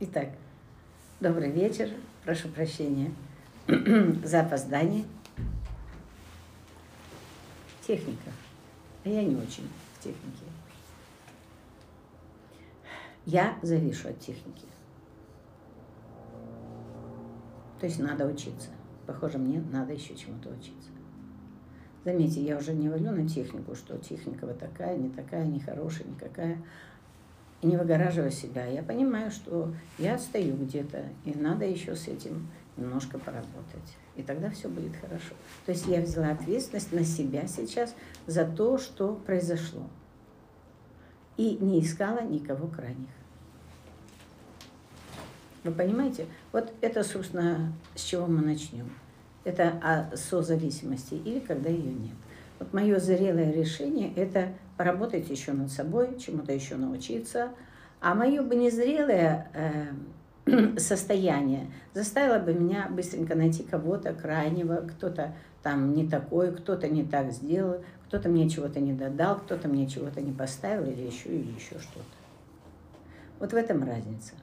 Итак, добрый вечер. Прошу прощения за опоздание. Техника. А я не очень в технике. Я завишу от техники. То есть надо учиться. Похоже, мне надо еще чему-то учиться. Заметьте, я уже не валю на технику, что техника вот такая, не такая, не хорошая, никакая и не выгораживая себя. Я понимаю, что я стою где-то, и надо еще с этим немножко поработать. И тогда все будет хорошо. То есть я взяла ответственность на себя сейчас за то, что произошло. И не искала никого крайних. Вы понимаете? Вот это, собственно, с чего мы начнем. Это о созависимости или когда ее нет. Вот мое зрелое решение – это поработать еще над собой, чему-то еще научиться. А мое бы незрелое э, состояние заставило бы меня быстренько найти кого-то крайнего, кто-то там не такой, кто-то не так сделал, кто-то мне чего-то не додал, кто-то мне чего-то не поставил или еще, или еще что-то. Вот в этом разница.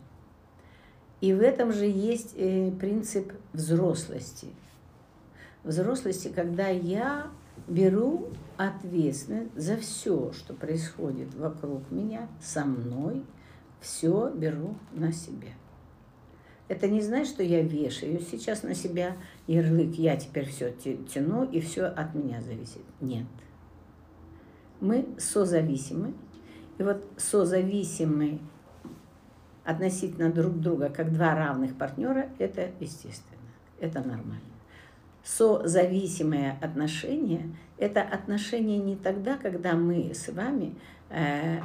И в этом же есть э, принцип взрослости. Взрослости, когда я беру ответственность за все, что происходит вокруг меня, со мной, все беру на себя. Это не значит, что я вешаю сейчас на себя ярлык, я теперь все тяну и все от меня зависит. Нет. Мы созависимы. И вот созависимы относительно друг друга, как два равных партнера, это естественно, это нормально созависимые отношения – это отношения не тогда, когда мы с вами э,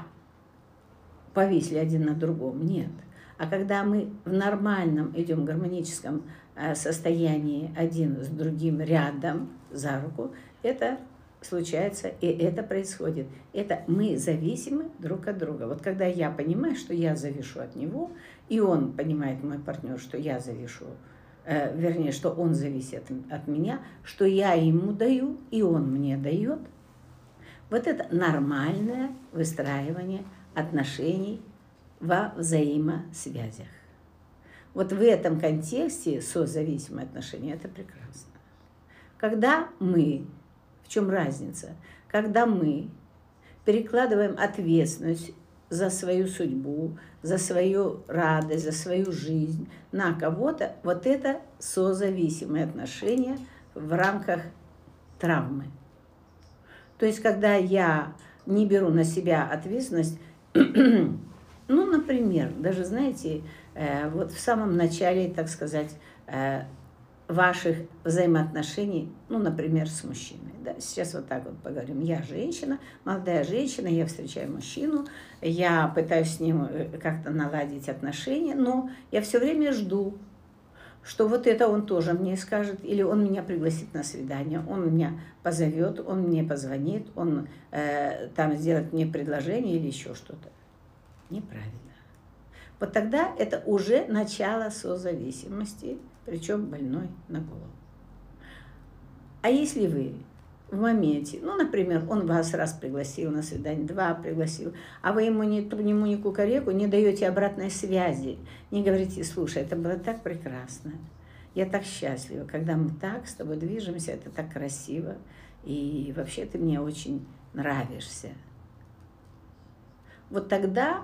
повисли один на другом, нет. А когда мы в нормальном идем гармоническом э, состоянии один с другим рядом за руку, это случается, и это происходит. Это мы зависимы друг от друга. Вот когда я понимаю, что я завишу от него, и он понимает, мой партнер, что я завишу э, вернее, что он зависит от меня, что я ему даю, и он мне дает. Вот это нормальное выстраивание отношений во взаимосвязях. Вот в этом контексте созависимые отношения – это прекрасно. Когда мы, в чем разница? Когда мы перекладываем ответственность за свою судьбу, за свою радость, за свою жизнь на кого-то, вот это созависимые отношения в рамках травмы. То есть, когда я не беру на себя ответственность, ну, например, даже, знаете, э, вот в самом начале, так сказать, э, ваших взаимоотношений, ну, например, с мужчиной. Да? Сейчас вот так вот поговорим. Я женщина, молодая женщина, я встречаю мужчину, я пытаюсь с ним э, как-то наладить отношения, но я все время жду, что вот это он тоже мне скажет, или он меня пригласит на свидание, он меня позовет, он мне позвонит, он э, там сделает мне предложение или еще что-то. Неправильно. Вот тогда это уже начало созависимости, причем больной на голову. А если вы в моменте, ну, например, он вас раз пригласил на свидание, два пригласил, а вы ему ни, ему ни кукареку не даете обратной связи, не говорите, слушай, это было так прекрасно, я так счастлива, когда мы так с тобой движемся, это так красиво, и вообще ты мне очень нравишься. Вот тогда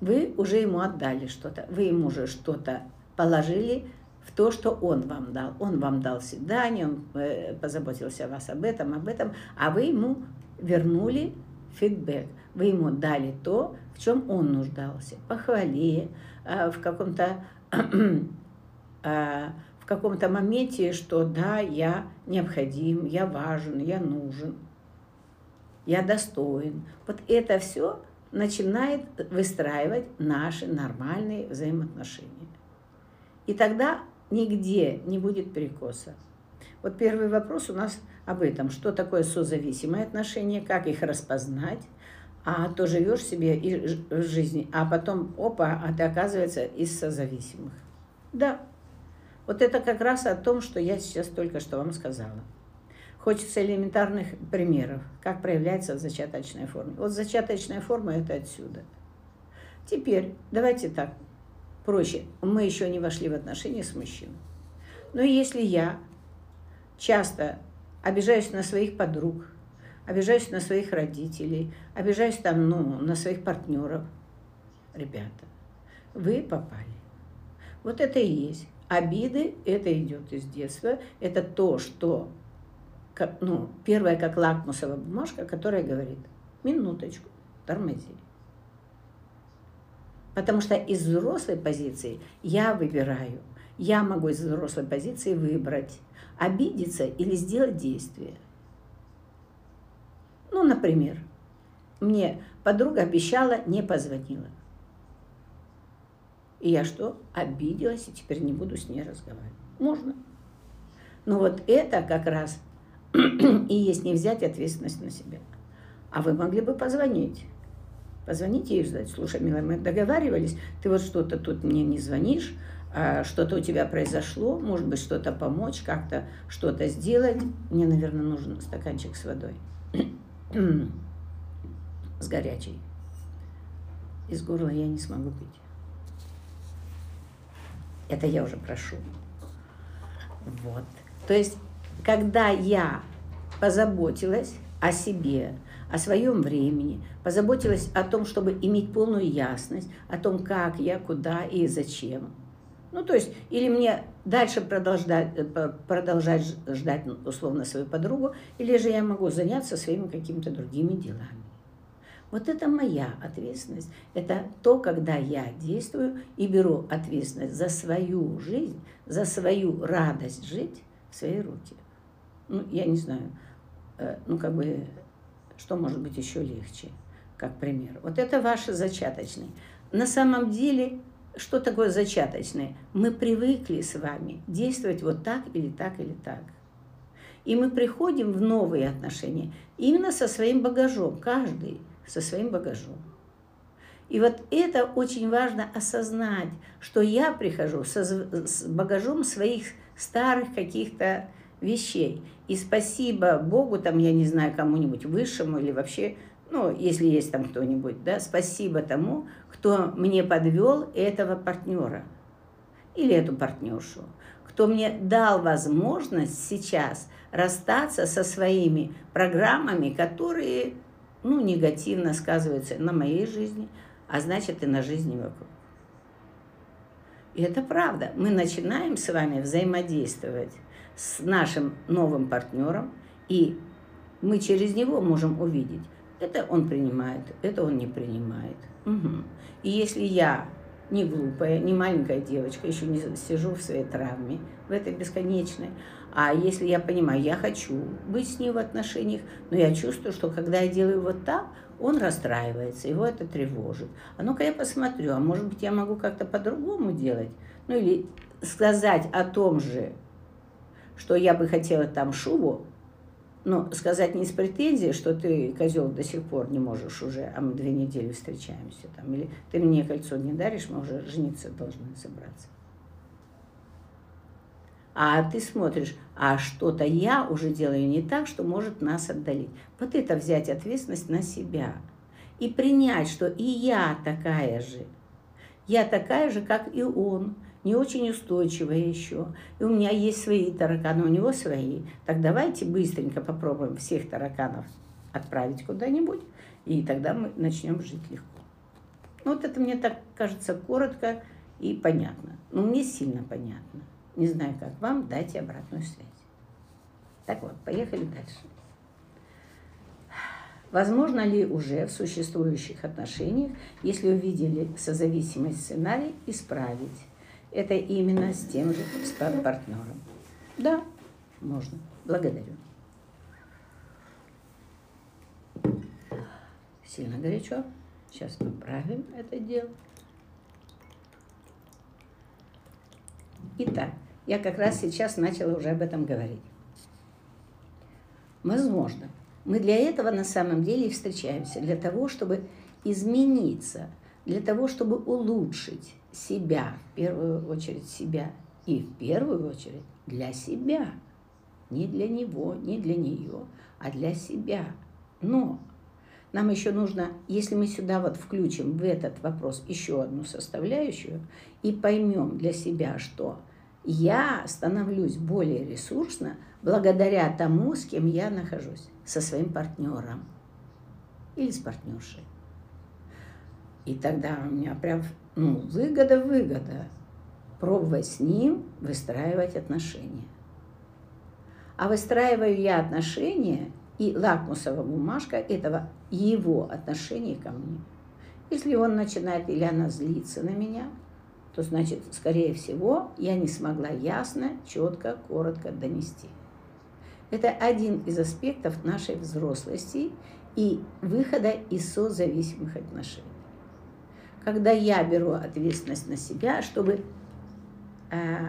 вы уже ему отдали что-то, вы ему уже что-то положили в то, что он вам дал. Он вам дал свидание, он э, позаботился о вас об этом, об этом, а вы ему вернули фидбэк. Вы ему дали то, в чем он нуждался. Похвали, э, в каком-то э, в каком-то моменте, что да, я необходим, я важен, я нужен, я достоин. Вот это все начинает выстраивать наши нормальные взаимоотношения. И тогда нигде не будет перекоса. Вот первый вопрос у нас об этом. Что такое созависимые отношения, как их распознать, а то живешь себе и в жизни, а потом, опа, а ты оказывается из созависимых. Да, вот это как раз о том, что я сейчас только что вам сказала. Хочется элементарных примеров, как проявляется зачаточная форма. Вот зачаточная форма – это отсюда. Теперь давайте так, проще. Мы еще не вошли в отношения с мужчиной. Но если я часто обижаюсь на своих подруг, обижаюсь на своих родителей, обижаюсь там, ну, на своих партнеров, ребята, вы попали. Вот это и есть. Обиды, это идет из детства, это то, что, ну, первая как лакмусовая бумажка, которая говорит, минуточку, тормози. Потому что из взрослой позиции я выбираю. Я могу из взрослой позиции выбрать, обидеться или сделать действие. Ну, например, мне подруга обещала, не позвонила. И я что? Обиделась и теперь не буду с ней разговаривать. Можно. Но вот это как раз и есть не взять ответственность на себя. А вы могли бы позвонить. Позвонить ей и сказать, слушай, милая, мы договаривались, ты вот что-то тут мне не звонишь, а что-то у тебя произошло, может быть, что-то помочь, как-то что-то сделать. Мне, наверное, нужен стаканчик с водой. с горячей. Из горла я не смогу пить. Это я уже прошу. Вот. То есть, когда я позаботилась о себе, о своем времени, позаботилась о том, чтобы иметь полную ясность о том, как я, куда и зачем. Ну, то есть, или мне дальше продолжать, э, продолжать ждать, условно, свою подругу, или же я могу заняться своими какими-то другими делами. Вот это моя ответственность. Это то, когда я действую и беру ответственность за свою жизнь, за свою радость жить в свои руки. Ну, я не знаю, э, ну, как бы, что может быть еще легче, как пример. Вот это ваше зачаточный. На самом деле, что такое зачаточное? Мы привыкли с вами действовать вот так или так или так. И мы приходим в новые отношения именно со своим багажом, каждый со своим багажом. И вот это очень важно осознать, что я прихожу со, с багажом своих старых каких-то вещей. И спасибо Богу, там, я не знаю, кому-нибудь высшему или вообще, ну, если есть там кто-нибудь, да, спасибо тому, кто мне подвел этого партнера или эту партнершу, кто мне дал возможность сейчас расстаться со своими программами, которые ну, негативно сказывается на моей жизни, а значит и на жизни вокруг. И это правда. Мы начинаем с вами взаимодействовать с нашим новым партнером, и мы через него можем увидеть, это он принимает, это он не принимает. Угу. И если я не глупая, не маленькая девочка, еще не сижу в своей травме, в этой бесконечной, а если я понимаю, я хочу быть с ним в отношениях, но я чувствую, что когда я делаю вот так, он расстраивается, его это тревожит. А ну-ка я посмотрю, а может быть я могу как-то по-другому делать? Ну или сказать о том же, что я бы хотела там шубу, но сказать не с претензией, что ты, козел, до сих пор не можешь уже, а мы две недели встречаемся там, или ты мне кольцо не даришь, мы уже жениться должны собраться. А ты смотришь, а что-то я уже делаю не так, что может нас отдалить. Вот это взять ответственность на себя и принять, что и я такая же. Я такая же, как и он, не очень устойчивая еще. И у меня есть свои тараканы, у него свои. Так давайте быстренько попробуем всех тараканов отправить куда-нибудь, и тогда мы начнем жить легко. Ну, вот это мне так кажется коротко и понятно. Но мне сильно понятно. Не знаю, как вам, дайте обратную связь. Так вот, поехали дальше. Возможно ли уже в существующих отношениях, если увидели созависимый сценарий, исправить это именно с тем же с партнером? Да, можно. Благодарю. Сильно горячо. Сейчас мы правим это дело. Итак, я как раз сейчас начала уже об этом говорить. Возможно, мы для этого на самом деле и встречаемся, для того, чтобы измениться, для того, чтобы улучшить себя, в первую очередь себя, и в первую очередь для себя. Не для него, не для нее, а для себя. Но нам еще нужно, если мы сюда вот включим в этот вопрос еще одну составляющую и поймем для себя, что я становлюсь более ресурсно благодаря тому, с кем я нахожусь, со своим партнером или с партнершей. И тогда у меня прям ну, выгода-выгода пробовать с ним выстраивать отношения. А выстраиваю я отношения, и лакмусовая бумажка этого его отношения ко мне. Если он начинает или она злится на меня, то значит, скорее всего, я не смогла ясно, четко, коротко донести. Это один из аспектов нашей взрослости и выхода из созависимых отношений. Когда я беру ответственность на себя, чтобы э,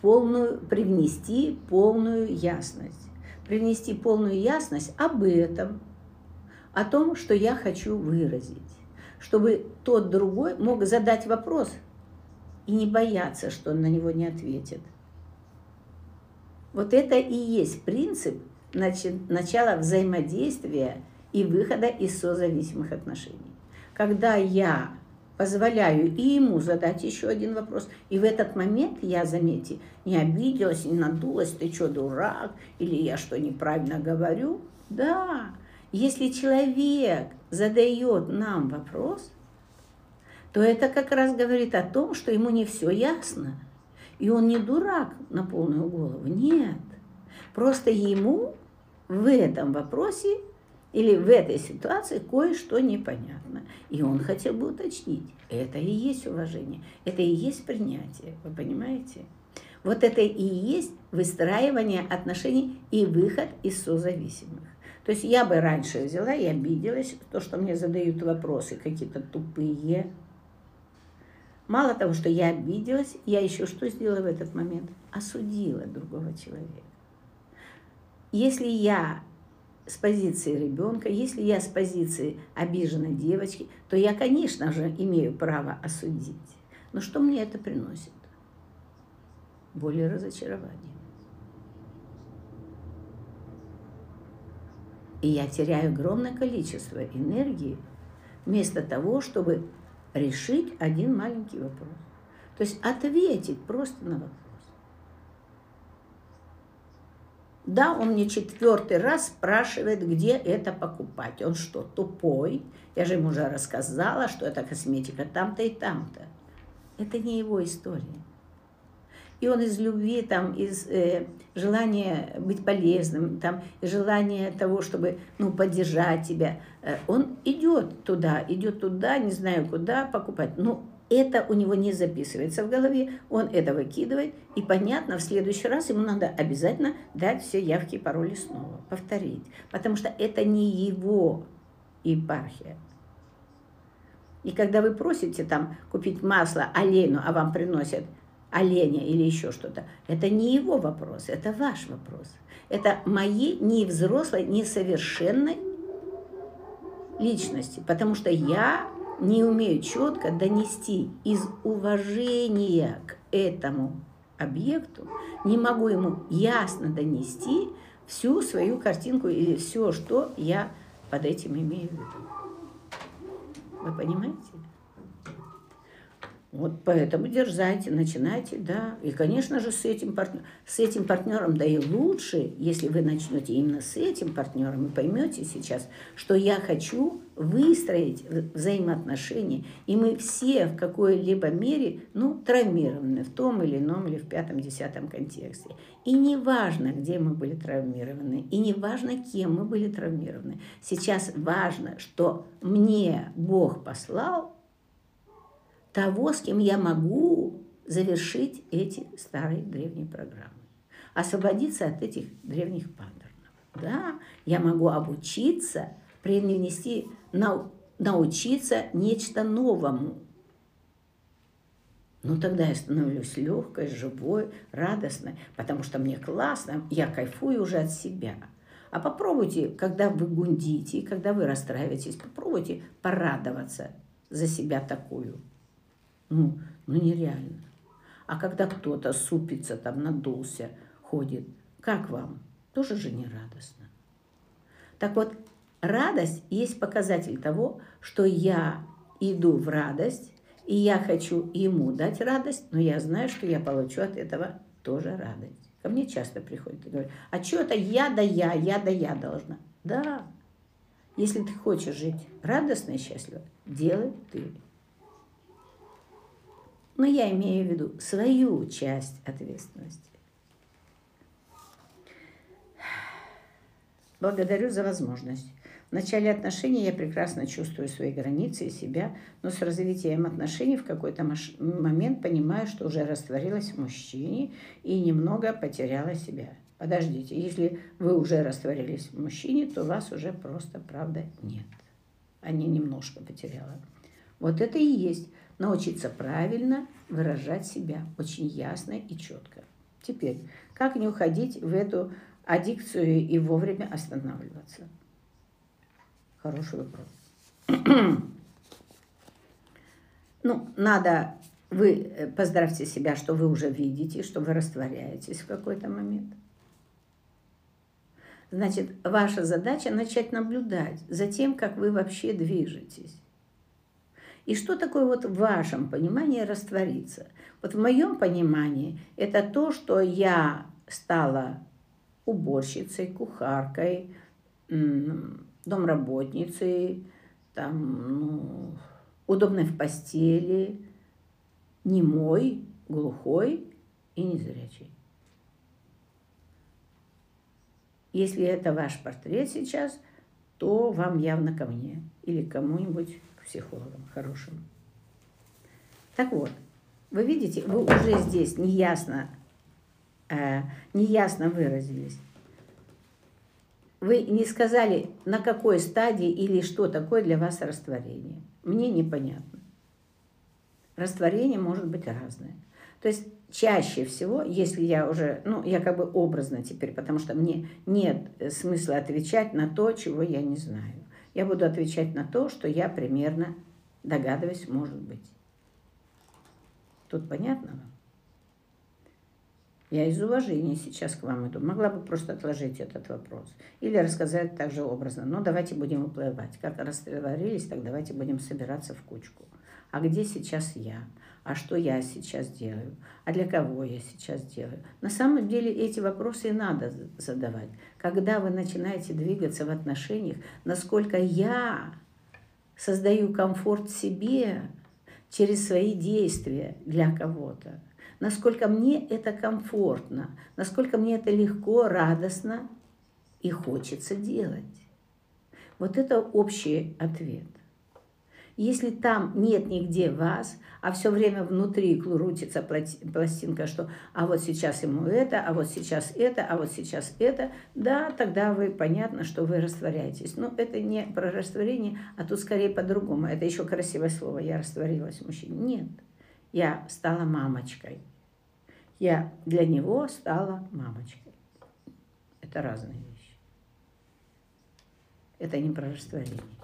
полную, привнести полную ясность. Привнести полную ясность об этом, о том, что я хочу выразить чтобы тот другой мог задать вопрос и не бояться, что он на него не ответит. Вот это и есть принцип начала взаимодействия и выхода из созависимых отношений. Когда я позволяю и ему задать еще один вопрос, и в этот момент я, заметьте, не обиделась, не надулась, ты что, дурак, или я что, неправильно говорю? Да, если человек задает нам вопрос, то это как раз говорит о том, что ему не все ясно. И он не дурак на полную голову. Нет. Просто ему в этом вопросе или в этой ситуации кое-что непонятно. И он хотел бы уточнить. Это и есть уважение, это и есть принятие. Вы понимаете? Вот это и есть выстраивание отношений и выход из созависимых. То есть я бы раньше взяла и обиделась, то, что мне задают вопросы какие-то тупые. Мало того, что я обиделась, я еще что сделала в этот момент? Осудила другого человека. Если я с позиции ребенка, если я с позиции обиженной девочки, то я, конечно же, имею право осудить. Но что мне это приносит? Более разочарование. И я теряю огромное количество энергии вместо того, чтобы решить один маленький вопрос. То есть ответить просто на вопрос. Да, он мне четвертый раз спрашивает, где это покупать. Он что, тупой? Я же ему уже рассказала, что это косметика там-то и там-то. Это не его история. И он из любви, там, из э, желания быть полезным, там, желания того, чтобы ну, поддержать тебя, э, он идет туда, идет туда, не знаю куда покупать. Но это у него не записывается в голове, он это выкидывает, и понятно, в следующий раз ему надо обязательно дать все явки и пароли снова, повторить, потому что это не его епархия. И когда вы просите там купить масло оленю, а вам приносят оленя или еще что-то. Это не его вопрос, это ваш вопрос. Это мои не взрослой, несовершенной личности, потому что я не умею четко донести из уважения к этому объекту, не могу ему ясно донести всю свою картинку или все, что я под этим имею в виду. Вы понимаете? Вот поэтому дерзайте, начинайте, да. И, конечно же, с этим, партнер, с этим партнером, да и лучше, если вы начнете именно с этим партнером и поймете сейчас, что я хочу выстроить взаимоотношения, и мы все в какой-либо мере, ну, травмированы в том или ином или в пятом-десятом контексте. И не важно, где мы были травмированы, и не важно, кем мы были травмированы. Сейчас важно, что мне Бог послал того, с кем я могу завершить эти старые древние программы. Освободиться от этих древних паттернов. Да, я могу обучиться, принести, нау, научиться нечто новому. Ну, тогда я становлюсь легкой, живой, радостной, потому что мне классно, я кайфую уже от себя. А попробуйте, когда вы гундите, когда вы расстраиваетесь, попробуйте порадоваться за себя такую. Ну, ну нереально. А когда кто-то супится, там надулся, ходит, как вам? Тоже же не радостно. Так вот, радость есть показатель того, что я иду в радость, и я хочу ему дать радость, но я знаю, что я получу от этого тоже радость. Ко мне часто приходят и говорят, а что это я да я, я да я должна? Да, если ты хочешь жить радостно и счастливо, делай ты. Но я имею в виду свою часть ответственности. Благодарю за возможность. В начале отношений я прекрасно чувствую свои границы и себя, но с развитием отношений в какой-то момент понимаю, что уже растворилась в мужчине и немного потеряла себя. Подождите, если вы уже растворились в мужчине, то вас уже просто, правда, нет. А не немножко потеряла. Вот это и есть научиться правильно выражать себя, очень ясно и четко. Теперь, как не уходить в эту аддикцию и вовремя останавливаться? Хороший вопрос. ну, надо, вы э, поздравьте себя, что вы уже видите, что вы растворяетесь в какой-то момент. Значит, ваша задача начать наблюдать за тем, как вы вообще движетесь. И что такое вот в вашем понимании раствориться? Вот в моем понимании это то, что я стала уборщицей, кухаркой, домработницей, там, ну, удобной в постели, немой, глухой и незрячей. Если это ваш портрет сейчас, то вам явно ко мне или кому-нибудь к психологам хорошим. Так вот, вы видите, вы уже здесь неясно, э, неясно выразились. Вы не сказали, на какой стадии или что такое для вас растворение. Мне непонятно. Растворение может быть разное. То есть чаще всего, если я уже, ну, я как бы образно теперь, потому что мне нет смысла отвечать на то, чего я не знаю. Я буду отвечать на то, что я примерно догадываюсь, может быть. Тут понятно вам? Я из уважения сейчас к вам иду. Могла бы просто отложить этот вопрос. Или рассказать также образно. Но давайте будем уплывать. Как растворились, так давайте будем собираться в кучку. А где сейчас я? А что я сейчас делаю? А для кого я сейчас делаю? На самом деле эти вопросы и надо задавать. Когда вы начинаете двигаться в отношениях, насколько я создаю комфорт себе через свои действия для кого-то насколько мне это комфортно, насколько мне это легко, радостно и хочется делать. Вот это общий ответ. Если там нет нигде вас, а все время внутри крутится пластинка, что а вот сейчас ему это, а вот сейчас это, а вот сейчас это, да, тогда вы понятно, что вы растворяетесь. Но это не про растворение, а тут скорее по-другому. Это еще красивое слово. Я растворилась в мужчине. Нет, я стала мамочкой. Я для него стала мамочкой. Это разные вещи. Это не про растворение.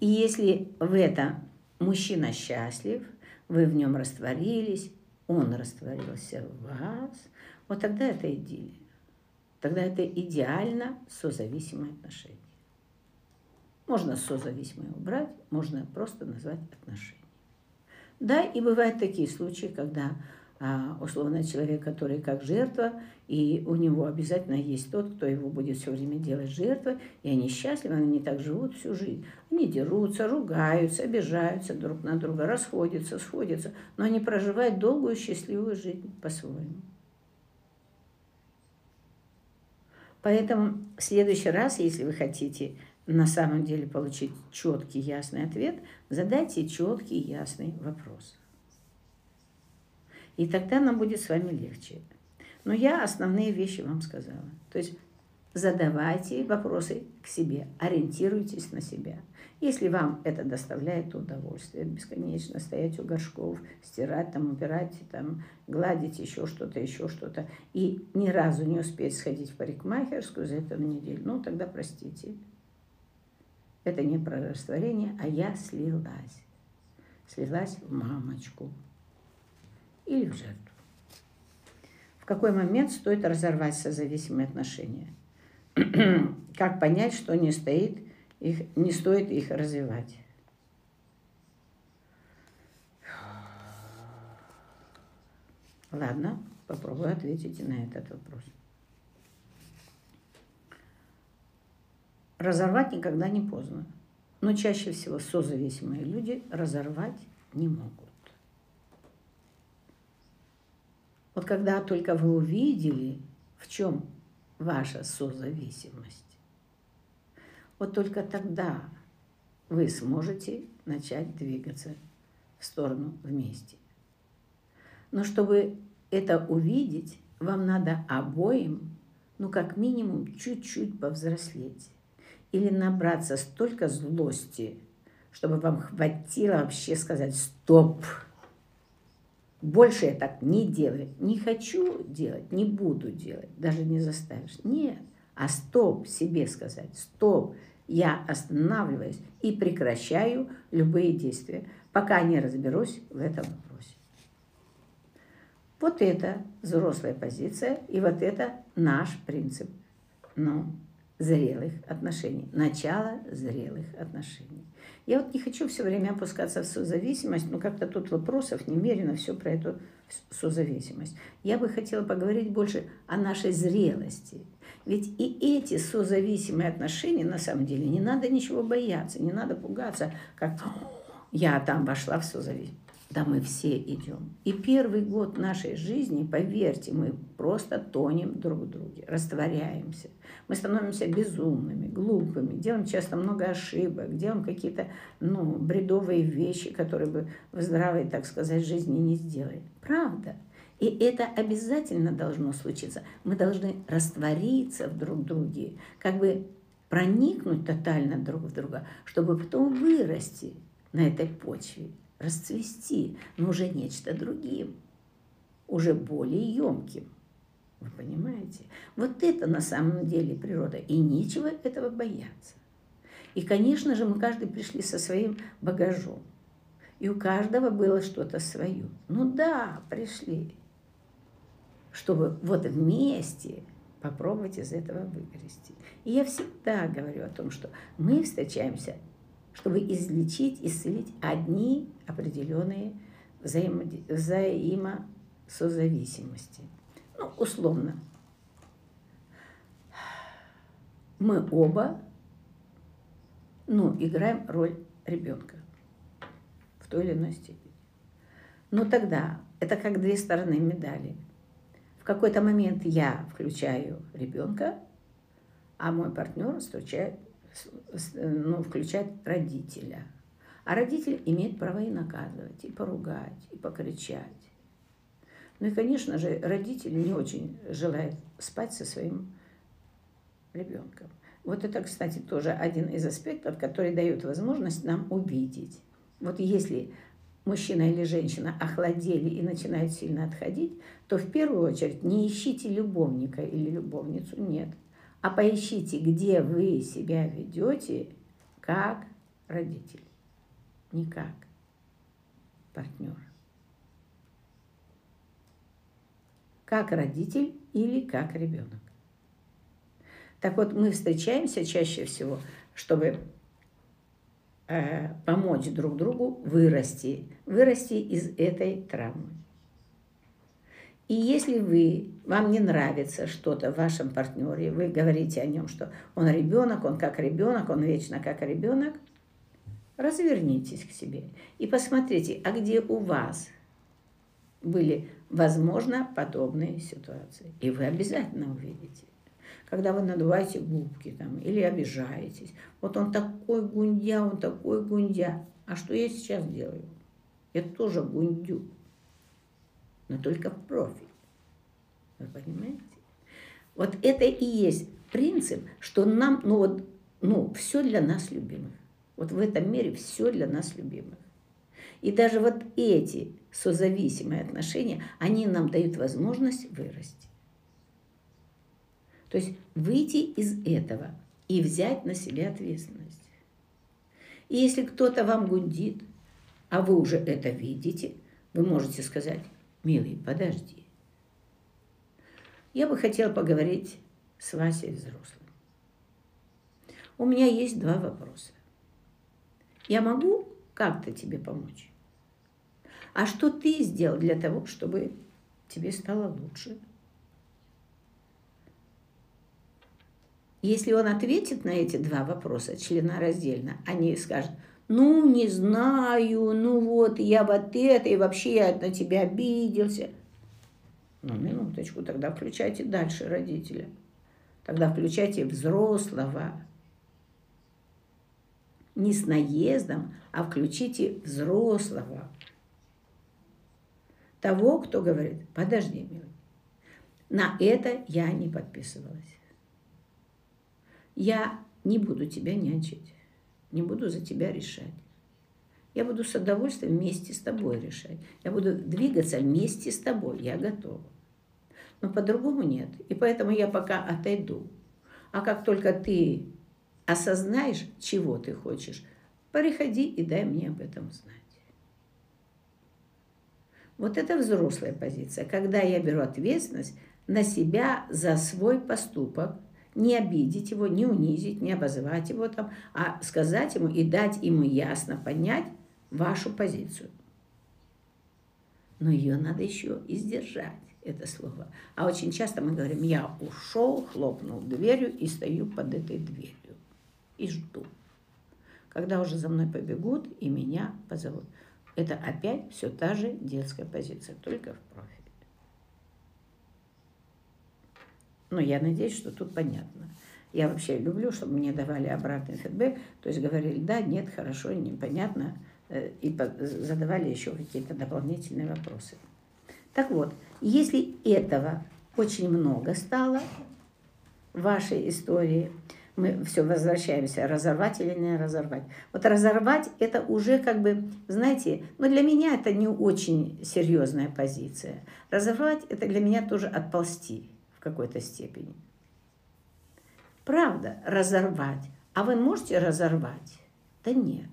И если в это мужчина счастлив, вы в нем растворились, он растворился в вас, вот тогда это идиллия. Тогда это идеально созависимые отношения. Можно созависимые убрать, можно просто назвать отношения. Да, и бывают такие случаи, когда условно человек, который как жертва, и у него обязательно есть тот, кто его будет все время делать жертвой, и они счастливы, они так живут всю жизнь. Они дерутся, ругаются, обижаются друг на друга, расходятся, сходятся, но они проживают долгую счастливую жизнь по-своему. Поэтому в следующий раз, если вы хотите на самом деле получить четкий, ясный ответ, задайте четкий, ясный вопрос. И тогда нам будет с вами легче. Но я основные вещи вам сказала. То есть задавайте вопросы к себе, ориентируйтесь на себя. Если вам это доставляет удовольствие, бесконечно стоять у горшков, стирать, там, убирать, там, гладить еще что-то, еще что-то, и ни разу не успеть сходить в парикмахерскую за эту неделю, ну, тогда простите. Это не про растворение, а я слилась. Слилась в мамочку или в жертву. В какой момент стоит разорвать созависимые отношения? как понять, что не стоит их, не стоит их развивать. Ладно, попробую ответить на этот вопрос. Разорвать никогда не поздно. Но чаще всего созависимые люди разорвать не могут. Вот когда только вы увидели, в чем ваша созависимость, вот только тогда вы сможете начать двигаться в сторону вместе. Но чтобы это увидеть, вам надо обоим, ну как минимум, чуть-чуть повзрослеть. Или набраться столько злости, чтобы вам хватило вообще сказать «стоп». Больше я так не делаю. Не хочу делать, не буду делать. Даже не заставишь. Нет. А стоп себе сказать. Стоп я останавливаюсь и прекращаю любые действия, пока не разберусь в этом вопросе. Вот это взрослая позиция, и вот это наш принцип ну, зрелых отношений, начало зрелых отношений. Я вот не хочу все время опускаться в созависимость, но как-то тут вопросов немерено все про эту созависимость. Я бы хотела поговорить больше о нашей зрелости – ведь и эти созависимые отношения, на самом деле, не надо ничего бояться, не надо пугаться, как я там вошла в созависимость. Да мы все идем. И первый год нашей жизни, поверьте, мы просто тонем друг в друге, растворяемся. Мы становимся безумными, глупыми, делаем часто много ошибок, делаем какие-то ну, бредовые вещи, которые бы в здравой, так сказать, жизни не сделали. Правда. И это обязательно должно случиться. Мы должны раствориться в друг друге, как бы проникнуть тотально друг в друга, чтобы потом вырасти на этой почве, расцвести, но уже нечто другим, уже более емким. Вы понимаете? Вот это на самом деле природа. И нечего этого бояться. И, конечно же, мы каждый пришли со своим багажом. И у каждого было что-то свое. Ну да, пришли чтобы вот вместе попробовать из этого выгрести. И я всегда говорю о том, что мы встречаемся, чтобы излечить, исцелить одни определенные взаимо взаимосозависимости. Ну, условно. Мы оба ну, играем роль ребенка в той или иной степени. Но тогда это как две стороны медали – в какой-то момент я включаю ребенка, а мой партнер включает, ну, включает родителя. А родитель имеет право и наказывать, и поругать, и покричать. Ну и, конечно же, родитель не очень желает спать со своим ребенком. Вот это, кстати, тоже один из аспектов, который дает возможность нам увидеть. Вот если мужчина или женщина охладели и начинают сильно отходить, то в первую очередь не ищите любовника или любовницу, нет, а поищите, где вы себя ведете как родитель, не как партнер. Как родитель или как ребенок. Так вот, мы встречаемся чаще всего, чтобы Э, помочь друг другу вырасти, вырасти из этой травмы. И если вы, вам не нравится что-то в вашем партнере, вы говорите о нем, что он ребенок, он как ребенок, он вечно как ребенок, развернитесь к себе и посмотрите, а где у вас были, возможно, подобные ситуации. И вы обязательно увидите когда вы надуваете губки там, или обижаетесь. Вот он такой гундя, он такой гундя. А что я сейчас делаю? Я тоже гундю, но только в профиль. Вы понимаете? Вот это и есть принцип, что нам, ну вот, ну, все для нас любимых. Вот в этом мире все для нас любимых. И даже вот эти созависимые отношения, они нам дают возможность вырасти. То есть выйти из этого и взять на себя ответственность. И если кто-то вам гундит, а вы уже это видите, вы можете сказать, милый, подожди. Я бы хотела поговорить с Васей взрослым. у меня есть два вопроса. Я могу как-то тебе помочь? А что ты сделал для того, чтобы тебе стало лучше? Если он ответит на эти два вопроса членораздельно, они скажут, ну, не знаю, ну вот, я вот это, и вообще я на тебя обиделся. Ну, минуточку, тогда включайте дальше родителя. Тогда включайте взрослого. Не с наездом, а включите взрослого. Того, кто говорит, подожди, милый, на это я не подписывалась. Я не буду тебя нянчить, не буду за тебя решать. Я буду с удовольствием вместе с тобой решать. Я буду двигаться вместе с тобой. Я готова. Но по-другому нет. И поэтому я пока отойду. А как только ты осознаешь, чего ты хочешь, приходи и дай мне об этом знать. Вот это взрослая позиция, когда я беру ответственность на себя за свой поступок – не обидеть его, не унизить, не обозвать его там, а сказать ему и дать ему ясно понять вашу позицию. Но ее надо еще и сдержать, это слово. А очень часто мы говорим, я ушел, хлопнул дверью и стою под этой дверью и жду. Когда уже за мной побегут и меня позовут. Это опять все та же детская позиция, только в профиль. Ну, я надеюсь, что тут понятно. Я вообще люблю, чтобы мне давали обратный фидбэк, то есть говорили, да, нет, хорошо, непонятно, э, и задавали еще какие-то дополнительные вопросы. Так вот, если этого очень много стало в вашей истории, мы все возвращаемся, разорвать или не разорвать. Вот разорвать это уже как бы, знаете, ну для меня это не очень серьезная позиция. Разорвать это для меня тоже отползти в какой-то степени. Правда, разорвать. А вы можете разорвать? Да нет.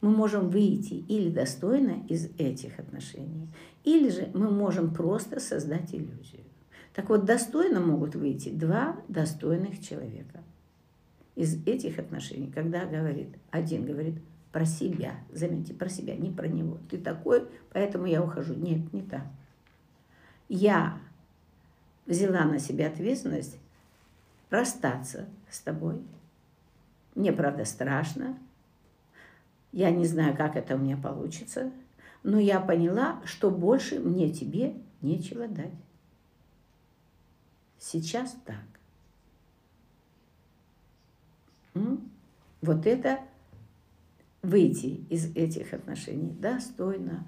Мы можем выйти или достойно из этих отношений, или же мы можем просто создать иллюзию. Так вот, достойно могут выйти два достойных человека из этих отношений, когда говорит, один говорит про себя, заметьте, про себя, не про него. Ты такой, поэтому я ухожу. Нет, не так. Я взяла на себя ответственность расстаться с тобой. Мне, правда, страшно. Я не знаю, как это у меня получится. Но я поняла, что больше мне тебе нечего дать. Сейчас так. Вот это выйти из этих отношений достойно.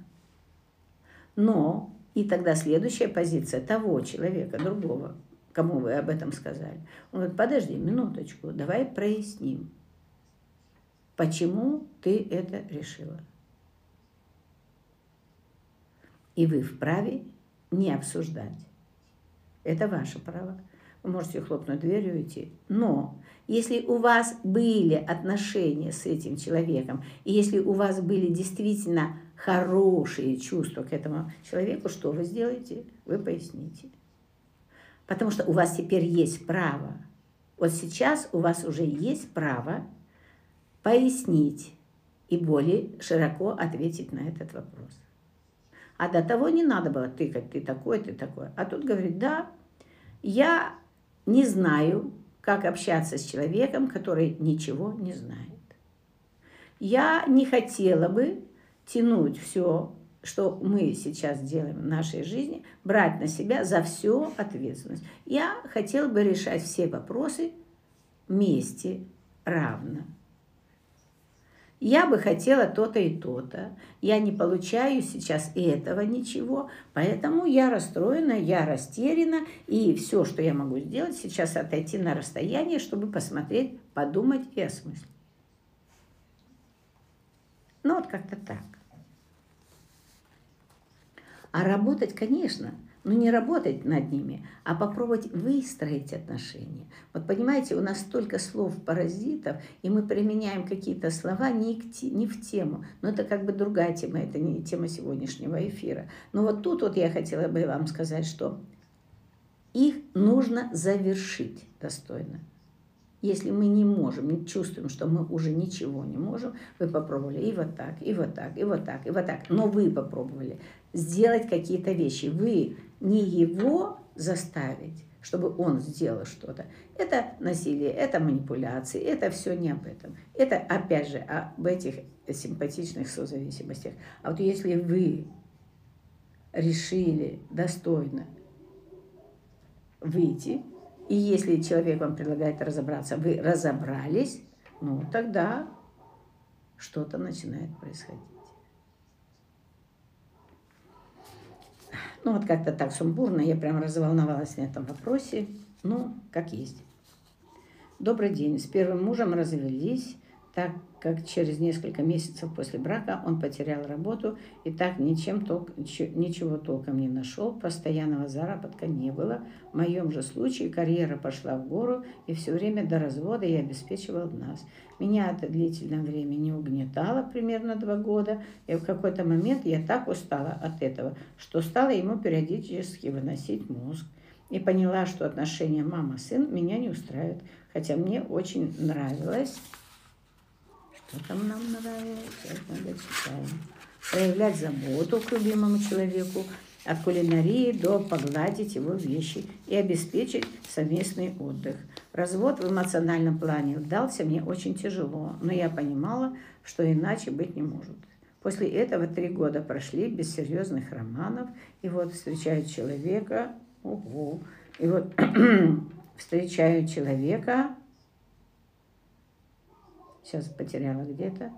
Но и тогда следующая позиция того человека, другого, кому вы об этом сказали. Он говорит, подожди минуточку, давай проясним, почему ты это решила. И вы вправе не обсуждать. Это ваше право. Вы можете хлопнуть дверью и уйти. Но если у вас были отношения с этим человеком, и если у вас были действительно хорошие чувства к этому человеку, что вы сделаете? Вы поясните. Потому что у вас теперь есть право. Вот сейчас у вас уже есть право пояснить и более широко ответить на этот вопрос. А до того не надо было тыкать, ты такой, ты такой. А тут говорит, да, я не знаю, как общаться с человеком, который ничего не знает. Я не хотела бы тянуть все, что мы сейчас делаем в нашей жизни, брать на себя за всю ответственность. Я хотела бы решать все вопросы вместе, равно. Я бы хотела то-то и то-то. Я не получаю сейчас этого ничего, поэтому я расстроена, я растеряна, и все, что я могу сделать, сейчас отойти на расстояние, чтобы посмотреть, подумать и осмыслить. Ну вот как-то так. А работать, конечно, но не работать над ними, а попробовать выстроить отношения. Вот понимаете, у нас столько слов-паразитов, и мы применяем какие-то слова не, к, не в тему. Но это как бы другая тема, это не тема сегодняшнего эфира. Но вот тут вот я хотела бы вам сказать, что их нужно завершить достойно. Если мы не можем, чувствуем, что мы уже ничего не можем, вы попробовали и вот так, и вот так, и вот так, и вот так, но вы попробовали сделать какие-то вещи. Вы не его заставить, чтобы он сделал что-то. Это насилие, это манипуляции, это все не об этом. Это, опять же, об этих симпатичных созависимостях. А вот если вы решили достойно выйти, и если человек вам предлагает разобраться, вы разобрались, ну тогда что-то начинает происходить. Ну вот как-то так сумбурно, я прям разволновалась на этом вопросе. Ну, как есть. Добрый день. С первым мужем развелись так как через несколько месяцев после брака он потерял работу и так ничем тол ничего толком не нашел, постоянного заработка не было. В моем же случае карьера пошла в гору, и все время до развода я обеспечивал нас. Меня это длительное время не угнетало, примерно два года, и в какой-то момент я так устала от этого, что стала ему периодически выносить мозг. И поняла, что отношения мама-сын меня не устраивают, хотя мне очень нравилось там нам нравится? Сейчас надо читаем. Проявлять заботу к любимому человеку, от кулинарии до погладить его вещи и обеспечить совместный отдых. Развод в эмоциональном плане дался мне очень тяжело, но я понимала, что иначе быть не может. После этого три года прошли без серьезных романов, и вот встречаю человека, ого, и вот встречаю человека, сейчас потеряла где-то.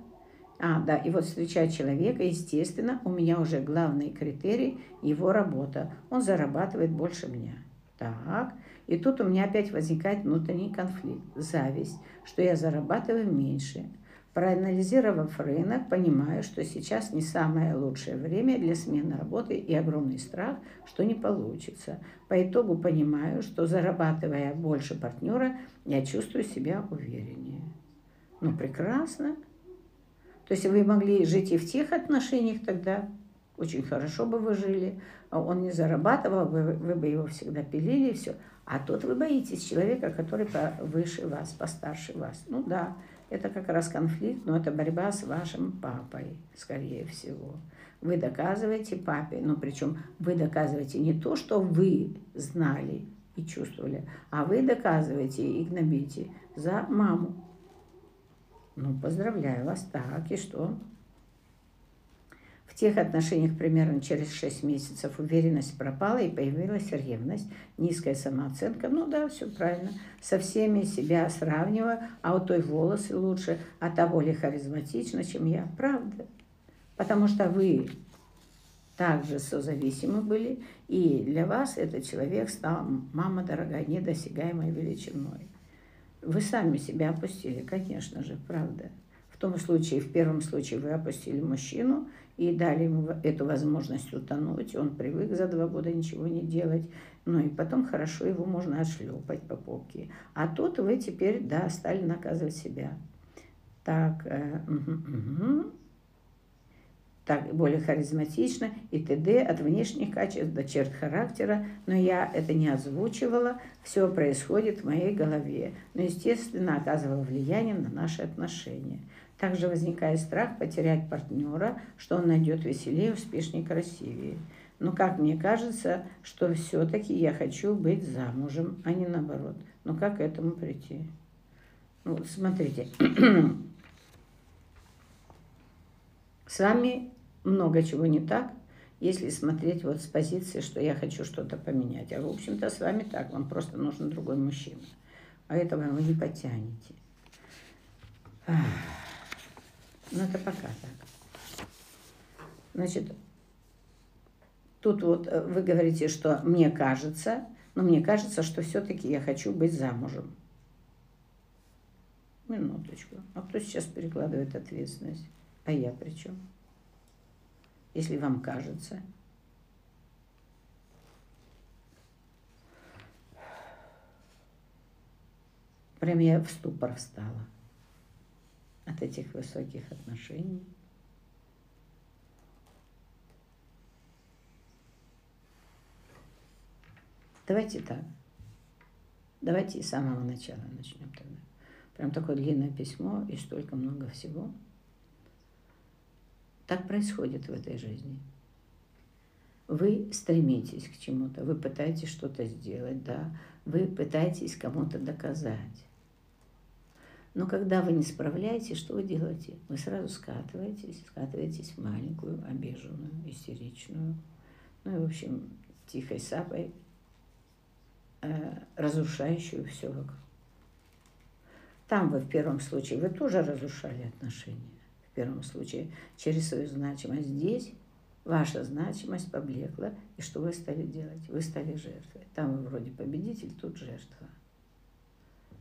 А, да, и вот встречать человека, естественно, у меня уже главный критерий – его работа. Он зарабатывает больше меня. Так, и тут у меня опять возникает внутренний конфликт, зависть, что я зарабатываю меньше. Проанализировав рынок, понимаю, что сейчас не самое лучшее время для смены работы и огромный страх, что не получится. По итогу понимаю, что зарабатывая больше партнера, я чувствую себя увереннее. Ну, прекрасно. То есть вы могли жить и в тех отношениях тогда, очень хорошо бы вы жили, а он не зарабатывал, вы, вы бы его всегда пилили, и все. А тут вы боитесь человека, который выше вас, постарше вас. Ну да, это как раз конфликт, но это борьба с вашим папой, скорее всего. Вы доказываете папе, но причем вы доказываете не то, что вы знали и чувствовали, а вы доказываете и гнобите за маму. Ну, поздравляю вас. Так, и что? В тех отношениях примерно через 6 месяцев уверенность пропала и появилась ревность, низкая самооценка. Ну да, все правильно. Со всеми себя сравниваю, а у той волосы лучше, а та более харизматична, чем я. Правда. Потому что вы также созависимы были, и для вас этот человек стал, мама дорогая, недосягаемой величиной. Вы сами себя опустили, конечно же, правда. В том случае, в первом случае вы опустили мужчину и дали ему эту возможность утонуть. Он привык за два года ничего не делать. Ну и потом хорошо его можно отшлепать по попке. А тут вы теперь, да, стали наказывать себя. Так, э, угу, угу так более харизматично и т.д. от внешних качеств до черт характера, но я это не озвучивала, все происходит в моей голове, но, естественно, оказывало влияние на наши отношения. Также возникает страх потерять партнера, что он найдет веселее, успешнее, красивее. Но как мне кажется, что все-таки я хочу быть замужем, а не наоборот. Но как к этому прийти? Ну, смотрите, с вами много чего не так, если смотреть вот с позиции, что я хочу что-то поменять. А в общем-то с вами так, вам просто нужен другой мужчина. А этого вы не потянете. Ну это пока так. Значит, тут вот э, вы говорите, что мне кажется, но мне кажется, что все-таки я хочу быть замужем. Минуточку. А кто сейчас перекладывает ответственность? А я при чем? Если вам кажется. Прям я в ступор встала от этих высоких отношений. Давайте так. Давайте с самого начала начнем тогда. Прям такое длинное письмо и столько много всего. Так происходит в этой жизни. Вы стремитесь к чему-то, вы пытаетесь что-то сделать, да, вы пытаетесь кому-то доказать. Но когда вы не справляетесь, что вы делаете? Вы сразу скатываетесь, скатываетесь в маленькую, обиженную, истеричную, ну и, в общем, тихой сапой, э, разрушающую все вокруг. Там вы в первом случае, вы тоже разрушали отношения. В первом случае через свою значимость. Здесь ваша значимость поблекла, и что вы стали делать? Вы стали жертвой. Там вы вроде победитель, тут жертва.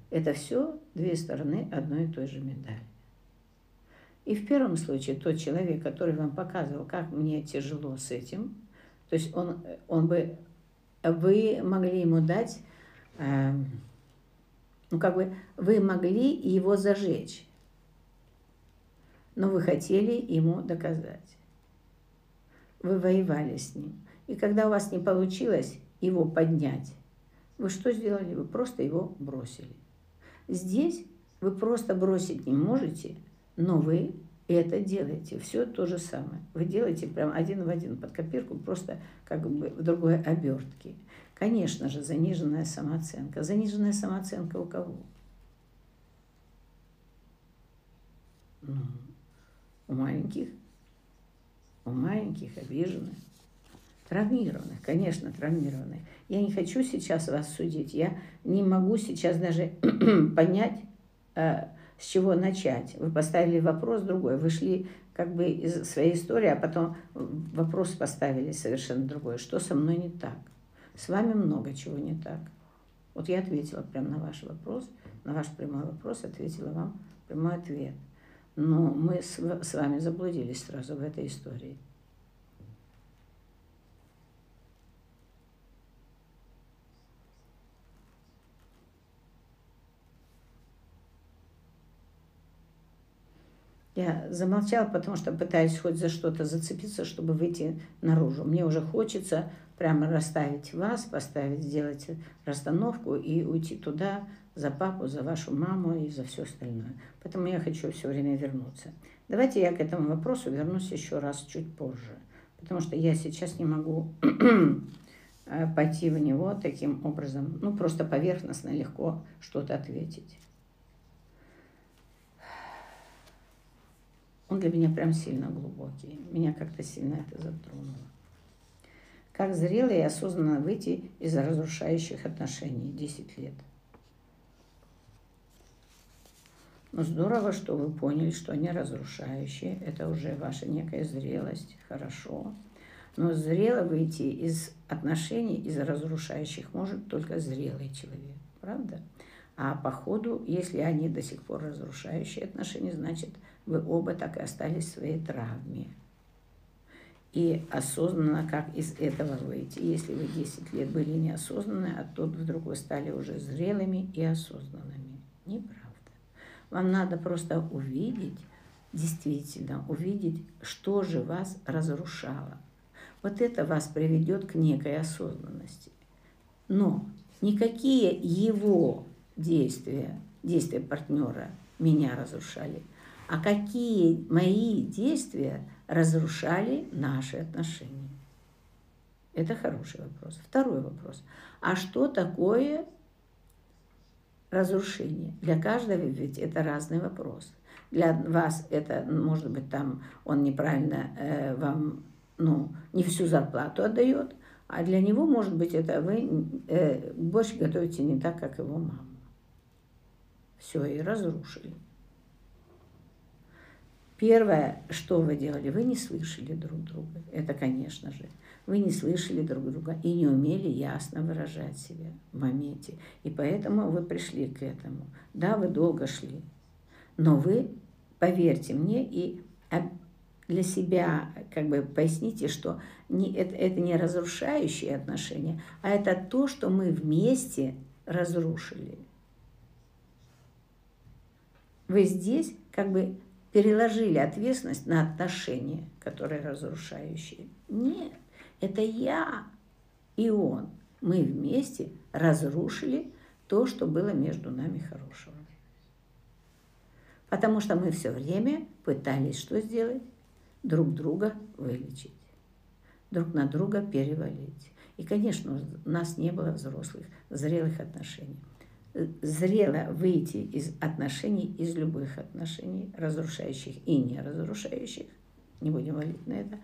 Это все две стороны одной и той же медали. И в первом случае тот человек, который вам показывал, как мне тяжело с этим, то есть он, он бы, вы могли ему дать э, ну, как бы вы могли его зажечь, но вы хотели ему доказать. Вы воевали с ним. И когда у вас не получилось его поднять, вы что сделали? Вы просто его бросили. Здесь вы просто бросить не можете, но вы это делаете. Все то же самое. Вы делаете прям один в один под копирку, просто как бы в другой обертке. Конечно же, заниженная самооценка. Заниженная самооценка у кого? Ну, у маленьких, у маленьких, обиженных, травмированных, конечно, травмированных. Я не хочу сейчас вас судить, я не могу сейчас даже понять, э, с чего начать. Вы поставили вопрос другой, вы шли как бы из своей истории, а потом вопрос поставили совершенно другой. Что со мной не так? С вами много чего не так. Вот я ответила прямо на ваш вопрос, на ваш прямой вопрос, ответила вам прямой ответ. Но мы с, вами заблудились сразу в этой истории. Я замолчала, потому что пытаюсь хоть за что-то зацепиться, чтобы выйти наружу. Мне уже хочется прямо расставить вас, поставить, сделать расстановку и уйти туда за папу, за вашу маму и за все остальное. Поэтому я хочу все время вернуться. Давайте я к этому вопросу вернусь еще раз чуть позже, потому что я сейчас не могу пойти в него таким образом, ну просто поверхностно легко что-то ответить. Он для меня прям сильно глубокий. Меня как-то сильно это затронуло как зрело и осознанно выйти из разрушающих отношений 10 лет. Но здорово, что вы поняли, что они разрушающие. Это уже ваша некая зрелость. Хорошо. Но зрело выйти из отношений, из разрушающих может только зрелый человек. Правда? А по ходу, если они до сих пор разрушающие отношения, значит, вы оба так и остались в своей травме и осознанно, как из этого выйти. Если вы 10 лет были неосознанны, а тут вдруг вы стали уже зрелыми и осознанными. Неправда. Вам надо просто увидеть, действительно увидеть, что же вас разрушало. Вот это вас приведет к некой осознанности. Но никакие его действия, действия партнера меня разрушали, а какие мои действия – разрушали наши отношения? Это хороший вопрос. Второй вопрос. А что такое разрушение? Для каждого ведь это разный вопрос. Для вас это, может быть, там он неправильно э, вам, ну, не всю зарплату отдает, а для него, может быть, это вы э, борщ готовите не так, как его мама. Все, и разрушили. Первое, что вы делали, вы не слышали друг друга. Это, конечно же. Вы не слышали друг друга и не умели ясно выражать себя в моменте. И поэтому вы пришли к этому. Да, вы долго шли. Но вы, поверьте мне, и для себя как бы поясните, что не, это, это не разрушающие отношения, а это то, что мы вместе разрушили. Вы здесь как бы переложили ответственность на отношения, которые разрушающие. Нет, это я и он. Мы вместе разрушили то, что было между нами хорошего. Потому что мы все время пытались что сделать? Друг друга вылечить, друг на друга перевалить. И, конечно, у нас не было взрослых, зрелых отношений. Зрело выйти из отношений, из любых отношений, разрушающих и не разрушающих, не будем валить на это,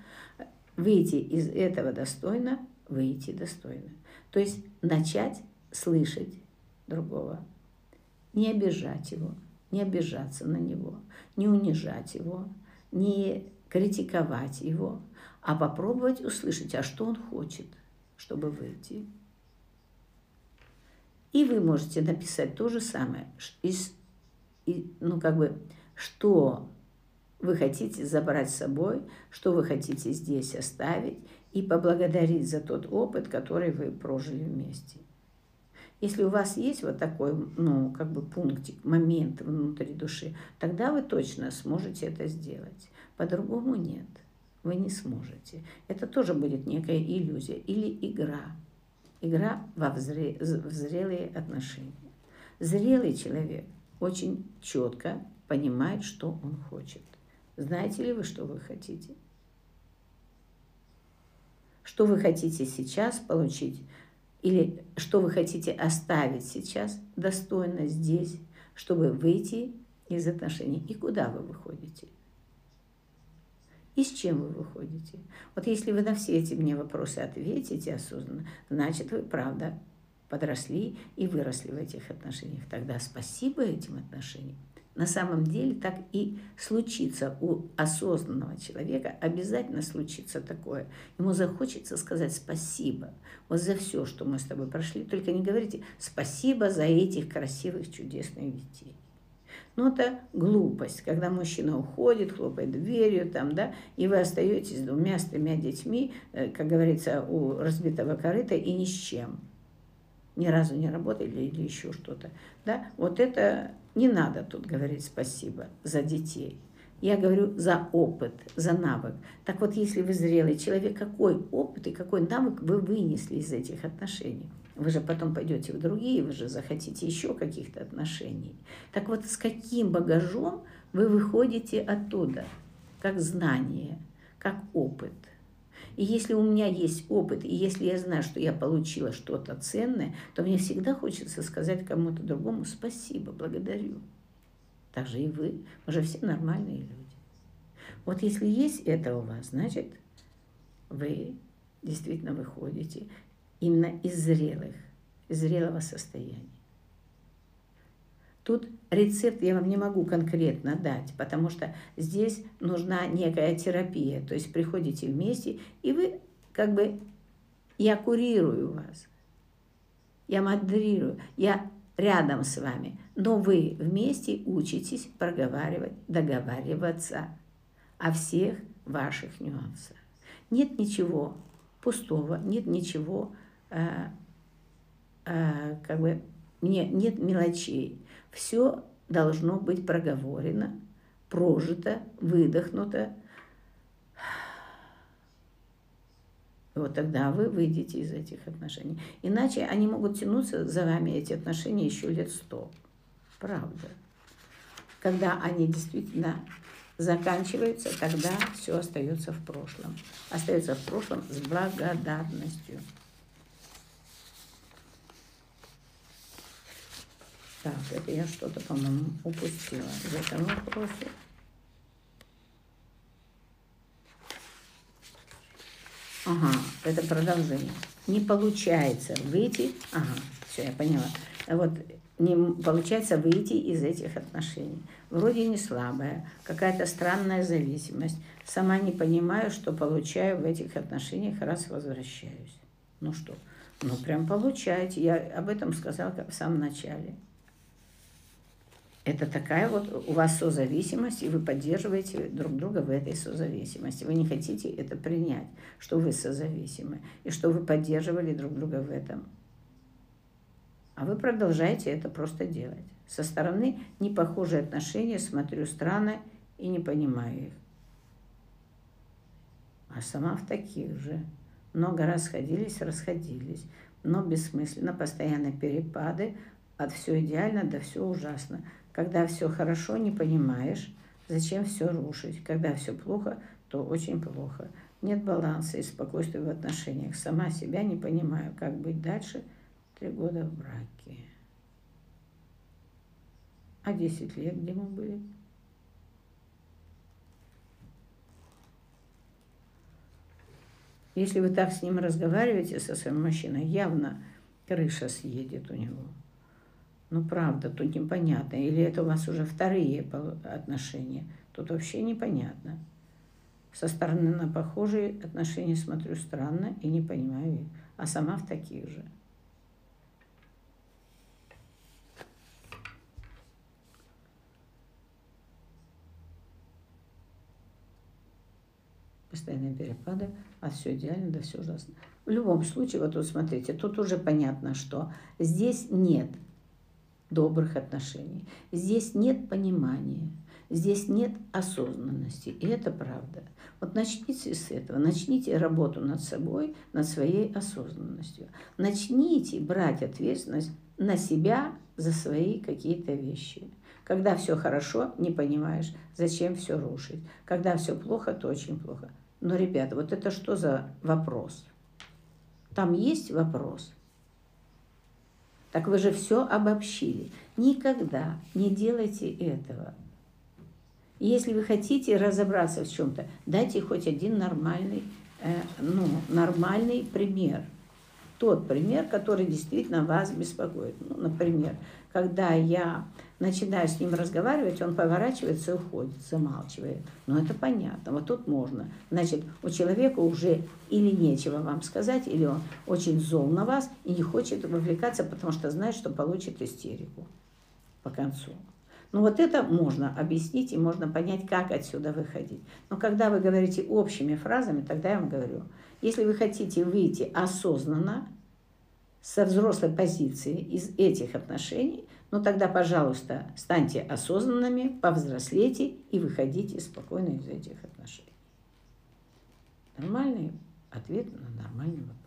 выйти из этого достойно, выйти достойно. То есть начать слышать другого, не обижать его, не обижаться на него, не унижать его, не критиковать его, а попробовать услышать, а что он хочет, чтобы выйти. И вы можете написать то же самое, из, ну как бы, что вы хотите забрать с собой, что вы хотите здесь оставить, и поблагодарить за тот опыт, который вы прожили вместе. Если у вас есть вот такой, ну, как бы пунктик, момент внутри души, тогда вы точно сможете это сделать. По-другому нет, вы не сможете. Это тоже будет некая иллюзия или игра. Игра во взре... в зрелые отношения. Зрелый человек очень четко понимает, что он хочет. Знаете ли вы, что вы хотите? Что вы хотите сейчас получить? Или что вы хотите оставить сейчас достойно здесь, чтобы выйти из отношений? И куда вы выходите? И с чем вы выходите? Вот если вы на все эти мне вопросы ответите осознанно, значит, вы правда подросли и выросли в этих отношениях. Тогда спасибо этим отношениям на самом деле так и случится у осознанного человека, обязательно случится такое. Ему захочется сказать спасибо вот за все, что мы с тобой прошли. Только не говорите спасибо за этих красивых, чудесных детей. Но ну, это глупость, когда мужчина уходит, хлопает дверью, там, да, и вы остаетесь с двумя, с тремя детьми, э, как говорится, у разбитого корыта и ни с чем. Ни разу не работали или еще что-то. Да? Вот это не надо тут говорить спасибо за детей. Я говорю за опыт, за навык. Так вот, если вы зрелый человек, какой опыт и какой навык вы вынесли из этих отношений? Вы же потом пойдете в другие, вы же захотите еще каких-то отношений. Так вот, с каким багажом вы выходите оттуда? Как знание, как опыт – и если у меня есть опыт, и если я знаю, что я получила что-то ценное, то мне всегда хочется сказать кому-то другому спасибо, благодарю. Так же и вы. Мы же все нормальные люди. Вот если есть это у вас, значит, вы действительно выходите именно из зрелых, из зрелого состояния. Тут рецепт я вам не могу конкретно дать, потому что здесь нужна некая терапия. То есть приходите вместе, и вы как бы, я курирую вас, я модерирую, я рядом с вами, но вы вместе учитесь проговаривать, договариваться о всех ваших нюансах. Нет ничего пустого, нет ничего, э, э, как бы, не, нет мелочей. Все должно быть проговорено, прожито, выдохнуто. вот тогда вы выйдете из этих отношений. Иначе они могут тянуться за вами, эти отношения, еще лет сто. Правда. Когда они действительно заканчиваются, тогда все остается в прошлом. Остается в прошлом с благодарностью. Так, это я что-то, по-моему, упустила в этом вопросе. Ага, это продолжение. Не получается выйти. Ага, все, я поняла. Вот не получается выйти из этих отношений. Вроде не слабая, какая-то странная зависимость. Сама не понимаю, что получаю в этих отношениях, раз возвращаюсь. Ну что, ну прям получаете. Я об этом сказала в самом начале. Это такая вот у вас созависимость, и вы поддерживаете друг друга в этой созависимости. Вы не хотите это принять, что вы созависимы, и что вы поддерживали друг друга в этом. А вы продолжаете это просто делать. Со стороны непохожие отношения, смотрю странно и не понимаю их. А сама в таких же. Много расходились, расходились. Но бессмысленно, постоянно перепады, от все идеально до все ужасно Когда все хорошо, не понимаешь, зачем все рушить. Когда все плохо, то очень плохо. Нет баланса и спокойствия в отношениях. Сама себя не понимаю, как быть дальше. Три года в браке. А 10 лет где мы были? Если вы так с ним разговариваете, со своим мужчиной, явно крыша съедет у него. Ну, правда, тут непонятно. Или это у вас уже вторые отношения. Тут вообще непонятно. Со стороны на похожие отношения смотрю странно и не понимаю А сама в таких же. постоянные перепады, а все идеально, да все ужасно. В любом случае, вот тут смотрите, тут уже понятно, что здесь нет добрых отношений, здесь нет понимания, здесь нет осознанности, и это правда. Вот начните с этого, начните работу над собой, над своей осознанностью. Начните брать ответственность на себя за свои какие-то вещи. Когда все хорошо, не понимаешь, зачем все рушить. Когда все плохо, то очень плохо. Но, ребята, вот это что за вопрос? Там есть вопрос. Так вы же все обобщили. Никогда не делайте этого. Если вы хотите разобраться в чем-то, дайте хоть один нормальный, э, ну, нормальный пример. Тот пример, который действительно вас беспокоит. Ну, например, когда я начинаю с ним разговаривать, он поворачивается и уходит, замалчивает. Но это понятно, вот тут можно. Значит, у человека уже или нечего вам сказать, или он очень зол на вас и не хочет вовлекаться, потому что знает, что получит истерику по концу. Ну вот это можно объяснить и можно понять, как отсюда выходить. Но когда вы говорите общими фразами, тогда я вам говорю, если вы хотите выйти осознанно, со взрослой позиции из этих отношений, ну тогда, пожалуйста, станьте осознанными, повзрослейте и выходите спокойно из этих отношений. Нормальный ответ на нормальный вопрос.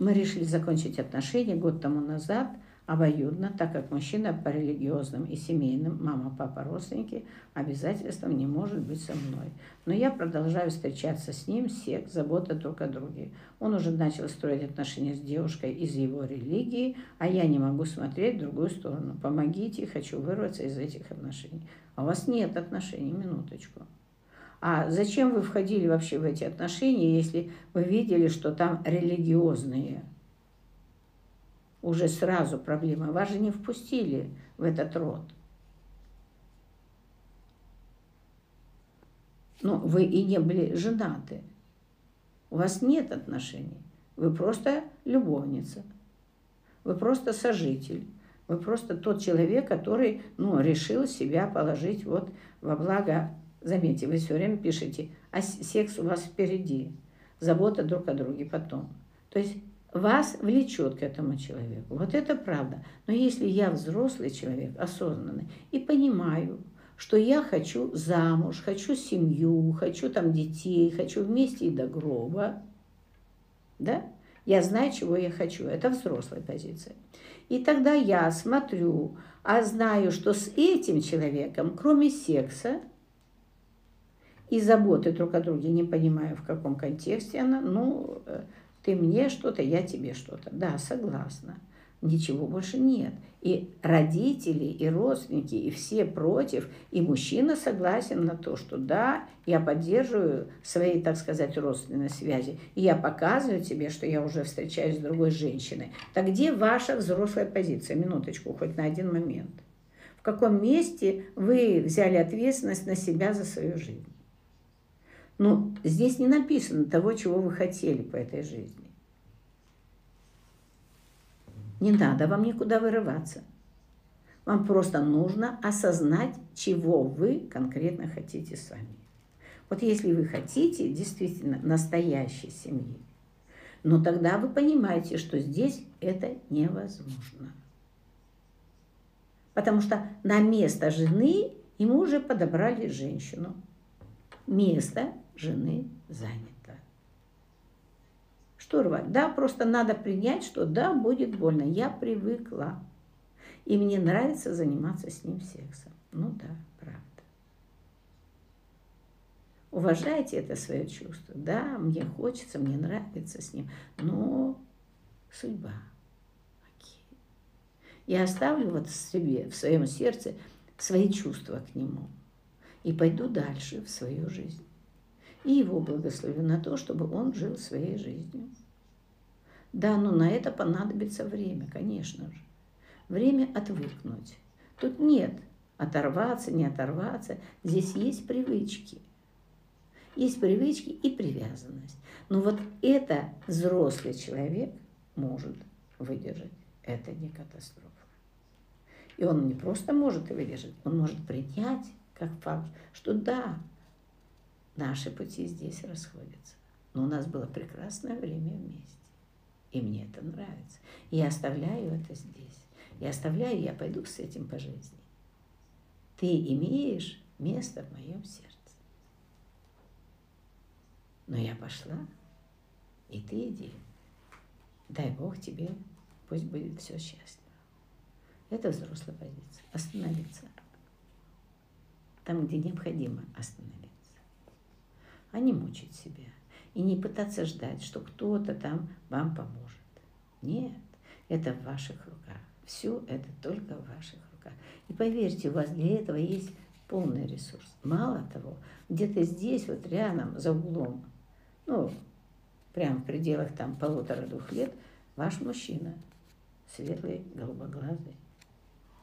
Мы решили закончить отношения год тому назад – обоюдно, так как мужчина по религиозным и семейным, мама, папа, родственники, обязательством не может быть со мной. Но я продолжаю встречаться с ним, секс, забота друг о друге. Он уже начал строить отношения с девушкой из его религии, а я не могу смотреть в другую сторону. Помогите, хочу вырваться из этих отношений. А у вас нет отношений, минуточку. А зачем вы входили вообще в эти отношения, если вы видели, что там религиозные уже сразу проблема. Вас же не впустили в этот род. Ну, вы и не были женаты. У вас нет отношений. Вы просто любовница. Вы просто сожитель. Вы просто тот человек, который ну, решил себя положить вот во благо. Заметьте, вы все время пишете, а секс у вас впереди. Забота друг о друге потом. То есть вас влечет к этому человеку. Вот это правда. Но если я взрослый человек, осознанный, и понимаю, что я хочу замуж, хочу семью, хочу там детей, хочу вместе и до гроба, да? Я знаю, чего я хочу. Это взрослая позиция. И тогда я смотрю, а знаю, что с этим человеком, кроме секса и заботы друг о друге, не понимаю, в каком контексте она, ну, э, ты мне что-то, я тебе что-то. Да, согласна. Ничего больше нет. И родители, и родственники, и все против, и мужчина согласен на то, что да, я поддерживаю свои, так сказать, родственные связи, и я показываю тебе, что я уже встречаюсь с другой женщиной. Так где ваша взрослая позиция? Минуточку, хоть на один момент. В каком месте вы взяли ответственность на себя за свою жизнь? Но здесь не написано того, чего вы хотели по этой жизни. Не надо вам никуда вырываться. Вам просто нужно осознать, чего вы конкретно хотите с вами. Вот если вы хотите действительно настоящей семьи, но тогда вы понимаете, что здесь это невозможно. Потому что на место жены ему уже подобрали женщину. Место жены занято. Что рвать? Да, просто надо принять, что да, будет больно. Я привыкла. И мне нравится заниматься с ним сексом. Ну да, правда. Уважайте это свое чувство. Да, мне хочется, мне нравится с ним, но судьба. Окей. Я оставлю вот себе, в своем сердце свои чувства к нему и пойду дальше в свою жизнь. И его благословю на то, чтобы он жил своей жизнью. Да, но на это понадобится время, конечно же. Время отвыкнуть. Тут нет оторваться, не оторваться. Здесь есть привычки. Есть привычки и привязанность. Но вот это взрослый человек может выдержать. Это не катастрофа. И он не просто может выдержать, он может принять как факт, что да, наши пути здесь расходятся. Но у нас было прекрасное время вместе. И мне это нравится. И я оставляю это здесь. Я оставляю, я пойду с этим по жизни. Ты имеешь место в моем сердце. Но я пошла, и ты иди. Дай Бог тебе, пусть будет все счастливо. Это взрослая позиция. Остановиться. Там, где необходимо остановиться. А не мучить себя. И не пытаться ждать, что кто-то там вам поможет. Нет, это в ваших руках. Все это только в ваших руках. И поверьте, у вас для этого есть полный ресурс. Мало того, где-то здесь, вот рядом, за углом, ну, прямо в пределах там полутора-двух лет, ваш мужчина, светлый, голубоглазый.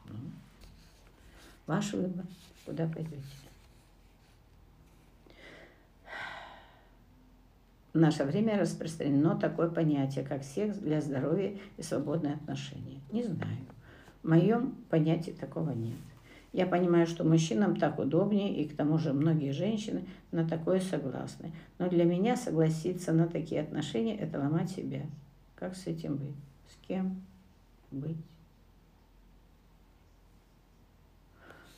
Ну, ваш выбор, куда пойдете. В наше время распространено такое понятие, как секс для здоровья и свободные отношения. Не знаю. В моем понятии такого нет. Я понимаю, что мужчинам так удобнее, и к тому же многие женщины на такое согласны. Но для меня согласиться на такие отношения – это ломать себя. Как с этим быть? С кем быть?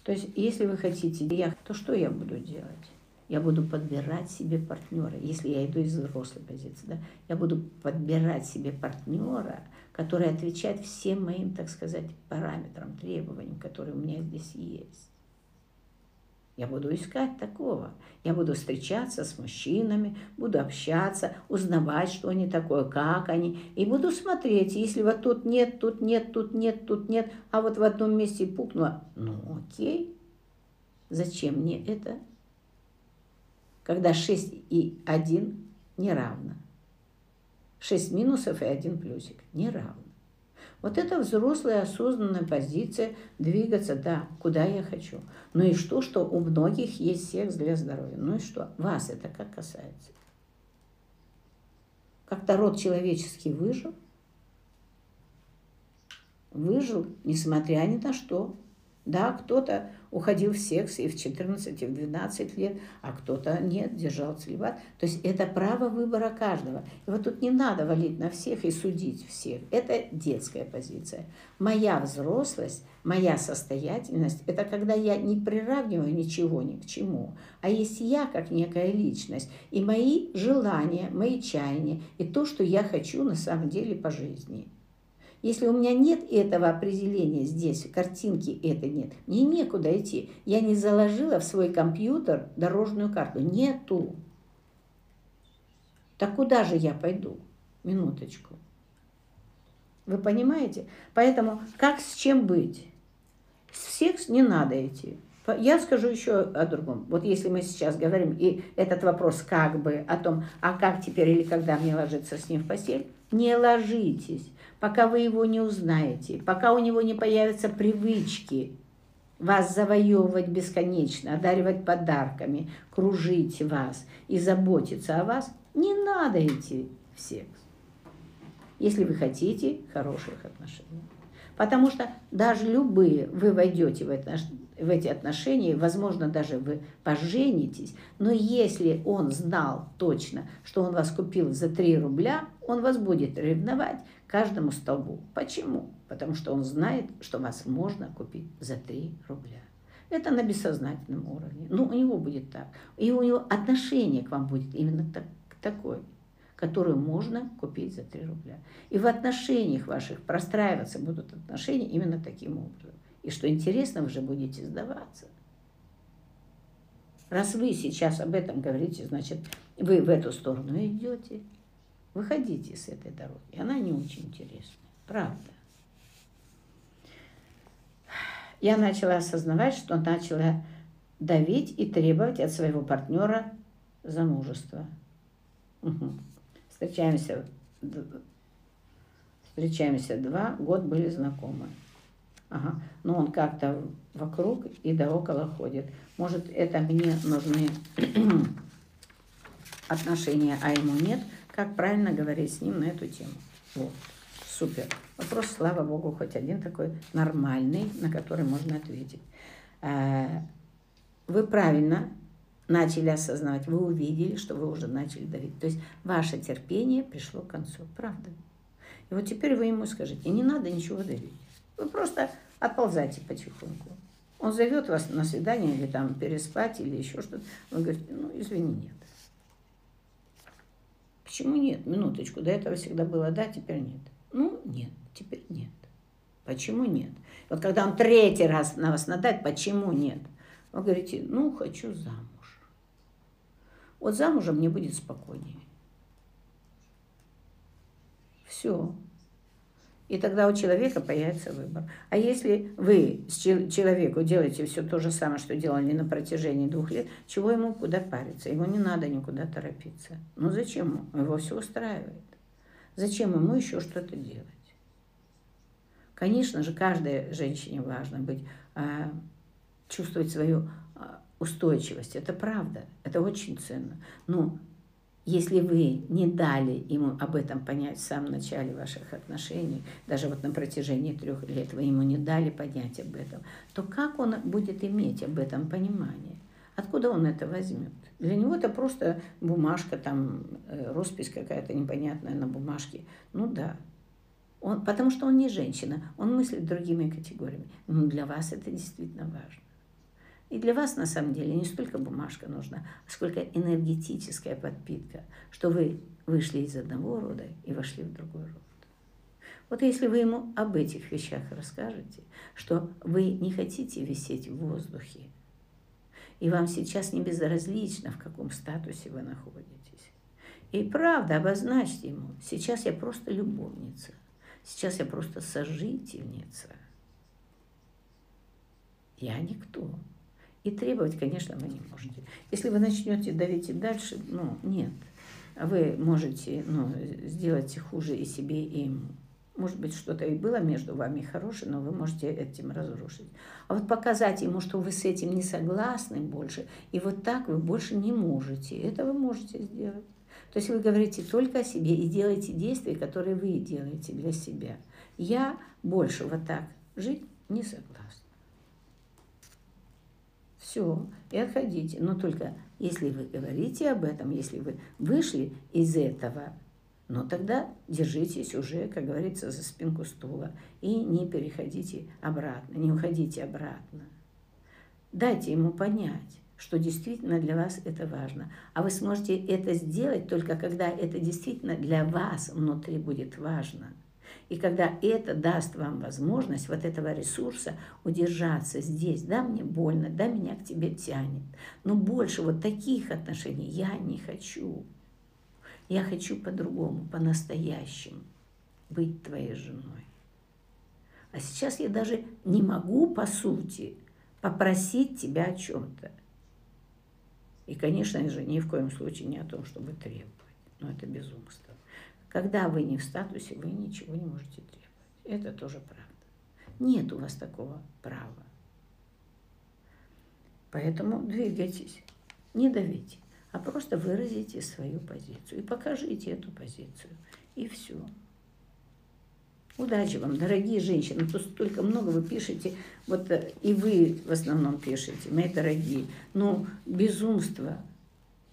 То есть, если вы хотите, я, то что я буду делать? Я буду подбирать себе партнера, если я иду из взрослой позиции, да, я буду подбирать себе партнера, который отвечает всем моим, так сказать, параметрам, требованиям, которые у меня здесь есть. Я буду искать такого. Я буду встречаться с мужчинами, буду общаться, узнавать, что они такое, как они. И буду смотреть, если вот тут нет, тут нет, тут нет, тут нет, а вот в одном месте пукнуло, ну окей, зачем мне это? Когда 6 и 1 не равно. 6 минусов и 1 плюсик не равно. Вот это взрослая осознанная позиция двигаться, да, куда я хочу. Ну и что, что у многих есть секс для здоровья. Ну и что, вас это как касается? Как-то род человеческий выжил. Выжил, несмотря ни на что. Да, кто-то уходил в секс и в 14, и в 12 лет, а кто-то нет, держал целебат. То есть это право выбора каждого. И вот тут не надо валить на всех и судить всех. Это детская позиция. Моя взрослость, моя состоятельность – это когда я не приравниваю ничего ни к чему, а есть я как некая личность, и мои желания, мои чаяния, и то, что я хочу на самом деле по жизни – если у меня нет этого определения здесь, картинки это нет, мне некуда идти. Я не заложила в свой компьютер дорожную карту. Нету. Так куда же я пойду? Минуточку. Вы понимаете? Поэтому как с чем быть? В секс не надо идти. Я скажу еще о другом. Вот если мы сейчас говорим, и этот вопрос как бы о том, а как теперь или когда мне ложиться с ним в постель, не ложитесь пока вы его не узнаете, пока у него не появятся привычки вас завоевывать бесконечно, одаривать подарками, кружить вас и заботиться о вас, не надо идти в секс, если вы хотите хороших отношений. Потому что даже любые, вы войдете в, это, в эти отношения, возможно, даже вы поженитесь, но если он знал точно, что он вас купил за 3 рубля, он вас будет ревновать, каждому столбу. Почему? Потому что он знает, что вас можно купить за 3 рубля. Это на бессознательном уровне. Ну, у него будет так. И у него отношение к вам будет именно так, такое. которую можно купить за 3 рубля. И в отношениях ваших простраиваться будут отношения именно таким образом. И что интересно, вы же будете сдаваться. Раз вы сейчас об этом говорите, значит, вы в эту сторону идете. Выходите с этой дороги. Она не очень интересная. Правда. Я начала осознавать, что начала давить и требовать от своего партнера замужества. Угу. Встречаемся, встречаемся два, год были знакомы. Ага. Но он как-то вокруг и до около ходит. Может, это мне нужны отношения, а ему нет. Как правильно говорить с ним на эту тему? Вот. Супер. Вопрос, слава богу, хоть один такой нормальный, на который можно ответить. Э, вы правильно начали осознавать, вы увидели, что вы уже начали давить. То есть ваше терпение пришло к концу, правда. И вот теперь вы ему скажите, не надо ничего давить. Вы просто отползайте потихоньку. Он зовет вас на свидание или там переспать или еще что-то. Вы говорите, ну извини, нет. Почему нет? Минуточку, до этого всегда было да, теперь нет. Ну, нет, теперь нет. Почему нет? Вот когда он третий раз на вас надает, почему нет? Вы говорите, ну, хочу замуж. Вот замужем мне будет спокойнее. Все. И тогда у человека появится выбор. А если вы с человеку делаете все то же самое, что делали на протяжении двух лет, чего ему куда париться? Ему не надо никуда торопиться. Ну зачем? Его все устраивает. Зачем ему еще что-то делать? Конечно же, каждой женщине важно быть, а, чувствовать свою а, устойчивость. Это правда, это очень ценно. Но если вы не дали ему об этом понять в самом начале ваших отношений, даже вот на протяжении трех лет вы ему не дали понять об этом, то как он будет иметь об этом понимание? Откуда он это возьмет? Для него это просто бумажка, там, э, роспись какая-то непонятная на бумажке. Ну да. Он, потому что он не женщина, он мыслит другими категориями. Но для вас это действительно важно. И для вас, на самом деле, не столько бумажка нужна, сколько энергетическая подпитка, что вы вышли из одного рода и вошли в другой род. Вот если вы ему об этих вещах расскажете, что вы не хотите висеть в воздухе, и вам сейчас не безразлично, в каком статусе вы находитесь. И правда, обозначьте ему, сейчас я просто любовница, сейчас я просто сожительница. Я никто. И требовать, конечно, вы не можете. Если вы начнете давить и дальше, ну, нет. Вы можете ну, сделать хуже и себе, и ему. Может быть, что-то и было между вами хорошее, но вы можете этим разрушить. А вот показать ему, что вы с этим не согласны больше, и вот так вы больше не можете. Это вы можете сделать. То есть вы говорите только о себе и делаете действия, которые вы делаете для себя. Я больше вот так жить не согласна. Все, и отходите. Но только если вы говорите об этом, если вы вышли из этого но тогда держитесь уже, как говорится, за спинку стула и не переходите обратно, не уходите обратно. Дайте ему понять, что действительно для вас это важно. А вы сможете это сделать только когда это действительно для вас внутри будет важно. И когда это даст вам возможность вот этого ресурса удержаться здесь, да, мне больно, да, меня к тебе тянет. Но больше вот таких отношений я не хочу. Я хочу по-другому, по-настоящему быть твоей женой. А сейчас я даже не могу, по сути, попросить тебя о чем-то. И, конечно же, ни в коем случае не о том, чтобы требовать. Но это безумство. Когда вы не в статусе, вы ничего не можете требовать. Это тоже правда. Нет у вас такого права. Поэтому двигайтесь, не давите а просто выразите свою позицию и покажите эту позицию. И все. Удачи вам, дорогие женщины. Тут столько много вы пишете, вот э, и вы в основном пишете, мои дорогие. Но безумство.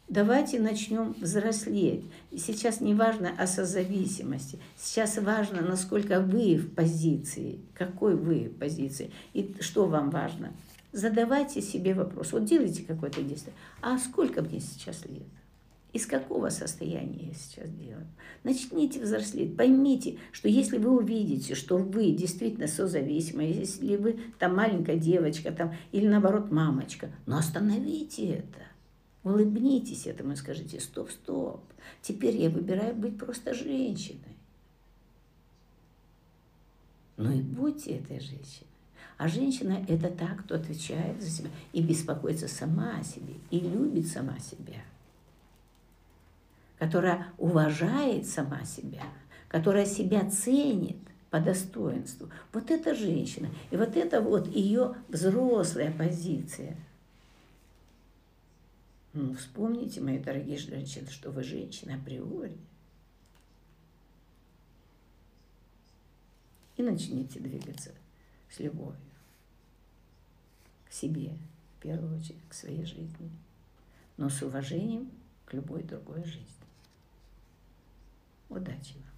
Давайте начнем взрослеть. Сейчас не важно о созависимости. Сейчас важно, насколько вы в позиции, какой вы в позиции. И что вам важно – задавайте себе вопрос. Вот делайте какое-то действие. А сколько мне сейчас лет? Из какого состояния я сейчас делаю? Начните взрослеть. Поймите, что если вы увидите, что вы действительно созависимы, если вы там маленькая девочка там, или наоборот мамочка, но остановите это. Улыбнитесь этому и скажите, стоп, стоп, теперь я выбираю быть просто женщиной. Ну и будьте этой женщиной. А женщина – это та, кто отвечает за себя и беспокоится сама о себе, и любит сама себя – которая уважает сама себя, которая себя ценит по достоинству. Вот эта женщина. И вот это вот ее взрослая позиция. Ну, вспомните, мои дорогие женщины, что вы женщина априори. И начните двигаться с любовью к себе, в первую очередь, к своей жизни, но с уважением к любой другой жизни. Удачи вам!